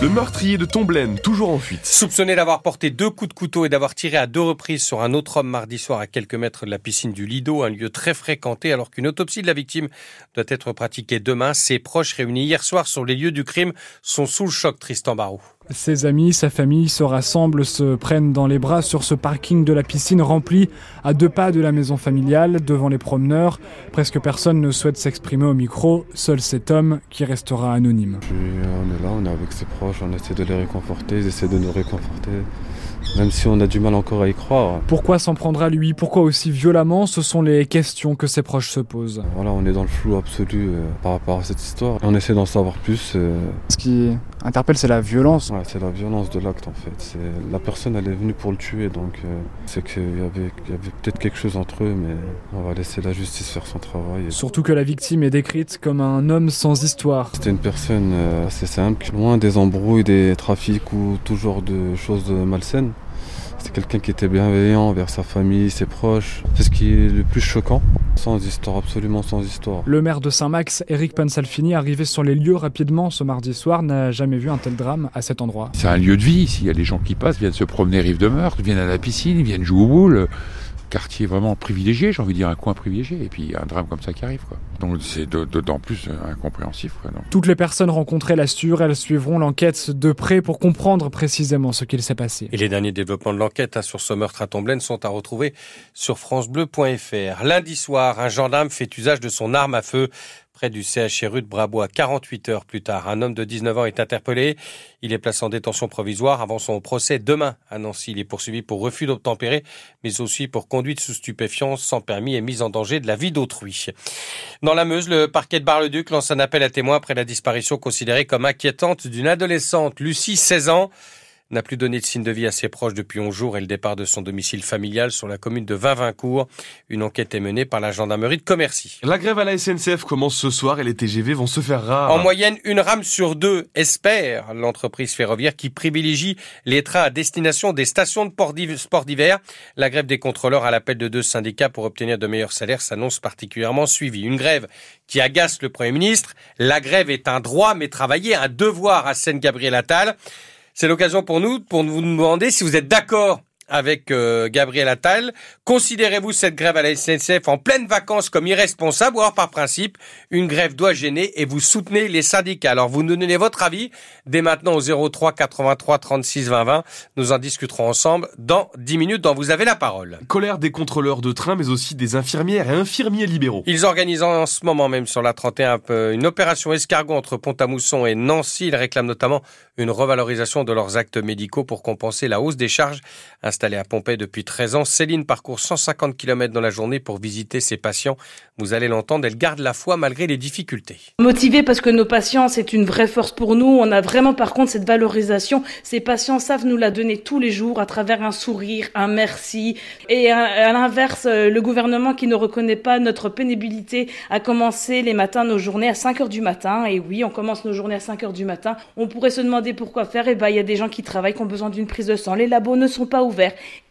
le meurtrier de Tomblaine, toujours en fuite. Soupçonné d'avoir porté deux coups de couteau et d'avoir tiré à deux reprises sur un autre homme mardi soir à quelques mètres de la piscine du Lido, un lieu très fréquenté alors qu'une autopsie de la victime doit être pratiquée demain, ses proches réunis hier soir sur les lieux du crime sont sous le choc, Tristan Barou. Ses amis, sa famille se rassemblent, se prennent dans les bras sur ce parking de la piscine rempli à deux pas de la maison familiale, devant les promeneurs. Presque personne ne souhaite s'exprimer au micro, seul cet homme qui restera anonyme. on est là, on est avec ses proches, on essaie de les réconforter, ils essaient de nous réconforter même si on a du mal encore à y croire. Pourquoi s'en prendre à lui? Pourquoi aussi violemment? Ce sont les questions que ses proches se posent. Voilà, on est dans le flou absolu euh, par rapport à cette histoire. On essaie d'en savoir plus. Euh. Ce qui interpelle, c'est la violence. Ouais, c'est la violence de l'acte en fait. La personne, elle est venue pour le tuer, donc euh, c'est qu'il y avait, y avait peut-être quelque chose entre eux, mais on va laisser la justice faire son travail. Surtout que la victime est décrite comme un homme sans histoire. C'était une personne assez simple, loin des embrouilles, des trafics ou tout genre de choses malsaines. C'est quelqu'un qui était bienveillant envers sa famille, ses proches. C'est ce qui est le plus choquant. Sans histoire, absolument sans histoire. Le maire de Saint-Max, Eric Pansalfini, arrivé sur les lieux rapidement ce mardi soir, n'a jamais vu un tel drame à cet endroit. C'est un lieu de vie. S'il y a des gens qui passent, viennent se promener rive de meurtre, viennent à la piscine, viennent jouer au boule quartier vraiment privilégié, j'ai envie de dire un coin privilégié, et puis un drame comme ça qui arrive. Quoi. Donc c'est d'autant plus euh, incompréhensif. Quoi, Toutes les personnes rencontrées l'assurent, elles suivront l'enquête de près pour comprendre précisément ce qu'il s'est passé. Et les derniers développements de l'enquête hein, sur ce meurtre à Tomblaine sont à retrouver sur francebleu.fr. Lundi soir, un gendarme fait usage de son arme à feu près du CHRU de Brabois. 48 heures plus tard, un homme de 19 ans est interpellé. Il est placé en détention provisoire avant son procès demain à Nancy. Il est poursuivi pour refus d'obtempérer, mais aussi pour conduite sous stupéfiants sans permis et mise en danger de la vie d'autrui. Dans la Meuse, le parquet de Bar-le-Duc lance un appel à témoins après la disparition considérée comme inquiétante d'une adolescente, Lucie, 16 ans n'a plus donné de signe de vie à ses proches depuis 11 jours et le départ de son domicile familial sur la commune de Vinvincourt. Une enquête est menée par la gendarmerie de Commercy. La grève à la SNCF commence ce soir et les TGV vont se faire rares. En moyenne, une rame sur deux espère l'entreprise ferroviaire qui privilégie les trains à destination des stations de sport d'hiver. La grève des contrôleurs à l'appel de deux syndicats pour obtenir de meilleurs salaires s'annonce particulièrement suivie. Une grève qui agace le Premier ministre. La grève est un droit, mais travailler un devoir à Seine-Gabriel Attal. C'est l'occasion pour nous pour vous demander si vous êtes d'accord avec euh, Gabriel Attal. Considérez-vous cette grève à la SNCF en pleine vacances comme irresponsable ou alors par principe, une grève doit gêner et vous soutenez les syndicats? Alors vous nous donnez votre avis dès maintenant au 03 83 36 20 20. Nous en discuterons ensemble dans 10 minutes dont vous avez la parole. Colère des contrôleurs de train mais aussi des infirmières et infirmiers libéraux. Ils organisent en ce moment même sur la 31 une opération escargot entre Pont-à-Mousson et Nancy. Ils réclament notamment une revalorisation de leurs actes médicaux pour compenser la hausse des charges Installée à Pompée depuis 13 ans, Céline parcourt 150 km dans la journée pour visiter ses patients. Vous allez l'entendre, elle garde la foi malgré les difficultés. Motivée parce que nos patients, c'est une vraie force pour nous. On a vraiment par contre cette valorisation. Ces patients savent nous la donner tous les jours à travers un sourire, un merci. Et à, l'inverse, euh, le gouvernement qui ne reconnaît pas notre pénibilité a commencé les matins nos journées à 5 heures du matin. Et oui, on commence nos journées à 5 heures du matin. On pourrait se demander pourquoi faire. Et eh ben, il y a des gens qui travaillent, qui ont besoin d'une prise de sang. Les labos ne sont pas ouverts.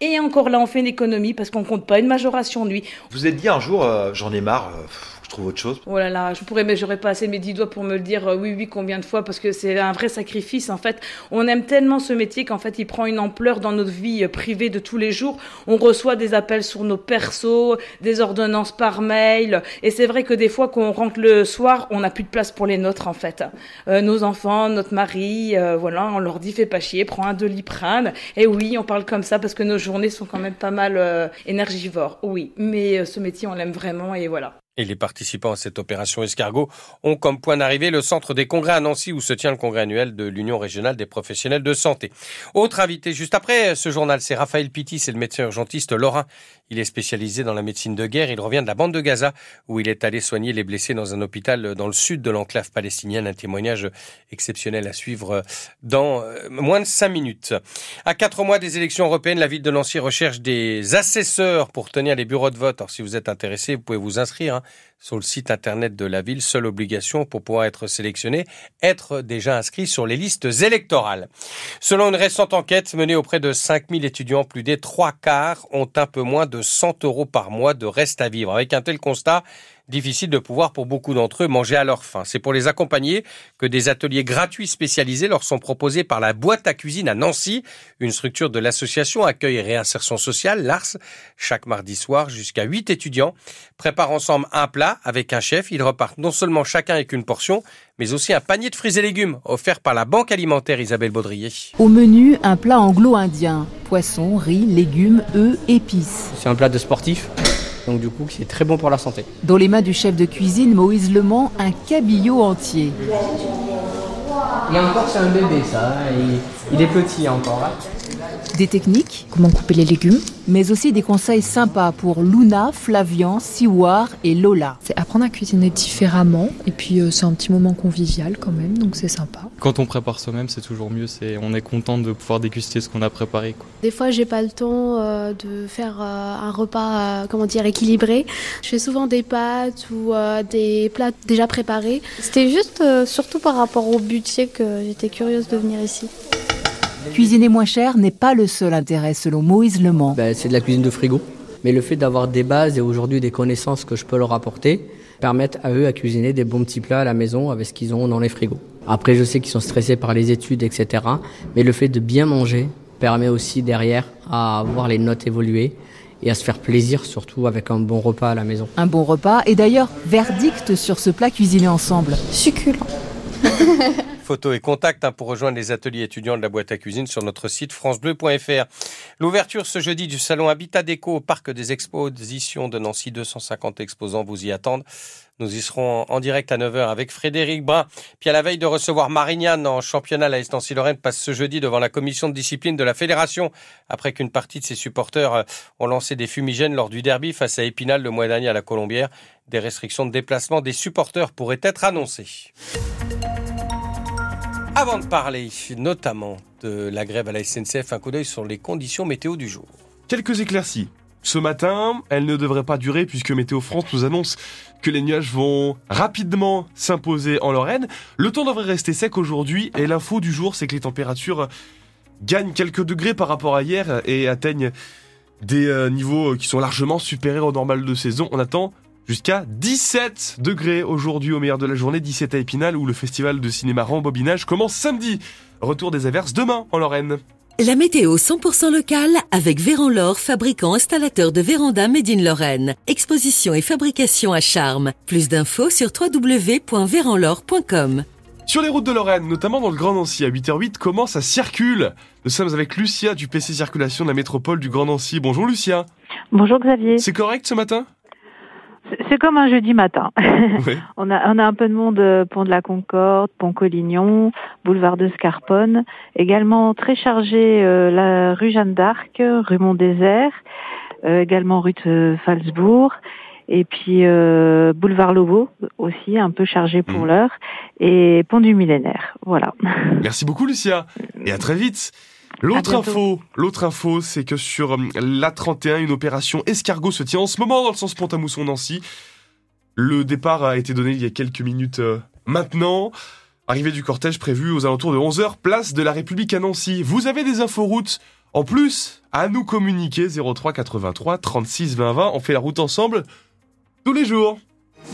Et encore là, on fait une économie parce qu'on compte pas une majoration nuit. Vous êtes dit un jour, euh, j'en ai marre. Euh, je trouve autre chose. Oh là là, je pourrais, mais j'aurais pas assez mes dix doigts pour me le dire euh, oui, oui, combien de fois, parce que c'est un vrai sacrifice. En fait, on aime tellement ce métier qu'en fait, il prend une ampleur dans notre vie privée de tous les jours. On reçoit des appels sur nos persos, des ordonnances par mail, et c'est vrai que des fois, quand on rentre le soir, on n'a plus de place pour les nôtres, en fait. nos enfants, notre mari, voilà, on leur dit fais pas chier, prends un doliprane. Et oui, on parle comme ça parce que nos journées sont quand même pas mal euh, énergivores, oui. Mais euh, ce métier, on l'aime vraiment et voilà. Et les participants à cette opération escargot ont comme point d'arrivée le centre des congrès à Nancy où se tient le congrès annuel de l'Union régionale des professionnels de santé. Autre invité juste après ce journal, c'est Raphaël Pitti, c'est le médecin urgentiste lorrain. Il est spécialisé dans la médecine de guerre. Il revient de la bande de Gaza où il est allé soigner les blessés dans un hôpital dans le sud de l'enclave palestinienne. Un témoignage exceptionnel à suivre dans euh, moins de cinq minutes. À quatre mois des élections européennes, la ville de Nancy recherche des assesseurs pour tenir les bureaux de vote. Alors si vous êtes intéressé, vous pouvez vous inscrire. Hein sur le site internet de la ville. Seule obligation pour pouvoir être sélectionné, être déjà inscrit sur les listes électorales. Selon une récente enquête menée auprès de 5000 étudiants, plus des trois quarts ont un peu moins de 100 euros par mois de reste à vivre. Avec un tel constat, difficile de pouvoir pour beaucoup d'entre eux manger à leur faim. C'est pour les accompagner que des ateliers gratuits spécialisés leur sont proposés par la boîte à cuisine à Nancy, une structure de l'association Accueil et Réinsertion Sociale, l'ARS. Chaque mardi soir, jusqu'à 8 étudiants préparent ensemble un plat avec un chef. Ils repartent non seulement chacun avec une portion, mais aussi un panier de fruits et légumes offert par la Banque alimentaire Isabelle Baudrier. Au menu, un plat anglo-indien. Poisson, riz, légumes, œufs, épices. C'est un plat de sportif donc du coup c'est très bon pour la santé. Dans les mains du chef de cuisine Moïse Lemont, un cabillaud entier. Et encore c'est un bébé ça, hein, il, est petit encore. Hein. Des techniques, comment couper les légumes, mais aussi des conseils sympas pour Luna, Flavian, Siwar et Lola. C'est apprendre à cuisiner différemment et puis euh, c'est un petit moment convivial quand même, donc c'est sympa. Quand on prépare soi-même, c'est toujours mieux, c'est on est content de pouvoir déguster ce qu'on a préparé. Quoi. Des fois, j'ai pas le temps euh, de faire euh, un repas comment dire équilibré. Je fais souvent des pâtes ou des plats déjà préparés. C'était juste surtout par rapport au budget que j'étais curieuse de venir ici. Cuisiner moins cher n'est pas le seul intérêt selon Moïse Le Mans. Ben, c'est de la cuisine de frigo. Mais le fait d'avoir des bases et aujourd'hui des connaissances que je peux leur apporter permettent à eux à cuisiner des bons petits plats à la maison avec ce qu'ils ont dans les frigos. Après, je sais qu'ils sont stressés par les études, etc. Mais le fait de bien manger permet aussi derrière à voir les notes évoluer et à se faire plaisir surtout avec un bon repas à la maison. Un bon repas et d'ailleurs verdict sur ce plat cuisiné ensemble. Succulent. Photos et contacts hein, pour rejoindre les ateliers étudiants de la boîte à cuisine sur notre site francebleu.fr. L'ouverture ce jeudi du salon Habitat Déco au parc des expositions de Nancy. 250 exposants vous y attendent. Nous y serons en direct à 9h avec Frédéric Brun. Puis à la veille de recevoir Marignane en championnat, la Estancy-Lorraine passe ce jeudi devant la commission de discipline de la fédération après qu'une partie de ses supporters euh, ont lancé des fumigènes lors du derby face à Épinal le mois dernier à la Colombière. Des restrictions de déplacement des supporters pourraient être annoncées. Avant de parler notamment de la grève à la SNCF, un coup d'œil sur les conditions météo du jour. Quelques éclaircies. Ce matin, elles ne devraient pas durer puisque Météo France nous annonce que les nuages vont rapidement s'imposer en Lorraine. Le temps devrait rester sec aujourd'hui et l'info du jour, c'est que les températures gagnent quelques degrés par rapport à hier et atteignent des euh, niveaux qui sont largement supérieurs au normal de saison. On attend jusqu'à 17 degrés aujourd'hui au meilleur de la journée, 17 à Épinal où le festival de cinéma Rembobinage commence samedi. Retour des averses demain en Lorraine. La météo 100% locale avec Véran-Lor, fabricant installateur de véranda Made in Lorraine. Exposition et fabrication à charme. Plus d'infos sur www.véranlor.com. Sur les routes de Lorraine, notamment dans le Grand Nancy, à 8h08, comment ça circule? Nous sommes avec Lucia du PC Circulation de la métropole du Grand Nancy. Bonjour Lucia. Bonjour Xavier. C'est correct ce matin? C'est comme un jeudi matin. on, a, on a un peu de monde euh, pont de la Concorde, pont Collignon, boulevard de Scarponne, également très chargé euh, la rue Jeanne d'Arc, rue Mont-Désert, euh, également rue de Falsbourg, et puis boulevard Lobo aussi un peu chargé pour mmh. l'heure, et pont du Millénaire. Voilà. Merci beaucoup Lucia, et à très vite. L'autre info, l'autre info, c'est que sur euh, l'A31, une opération escargot se tient en ce moment dans le sens Pont-à-Mousson-Nancy. Le départ a été donné il y a quelques minutes euh, maintenant. Arrivée du cortège prévu aux alentours de 11h, place de la République à Nancy. Vous avez des infos routes en plus à nous communiquer 03 83 36 20 20. On fait la route ensemble tous les jours.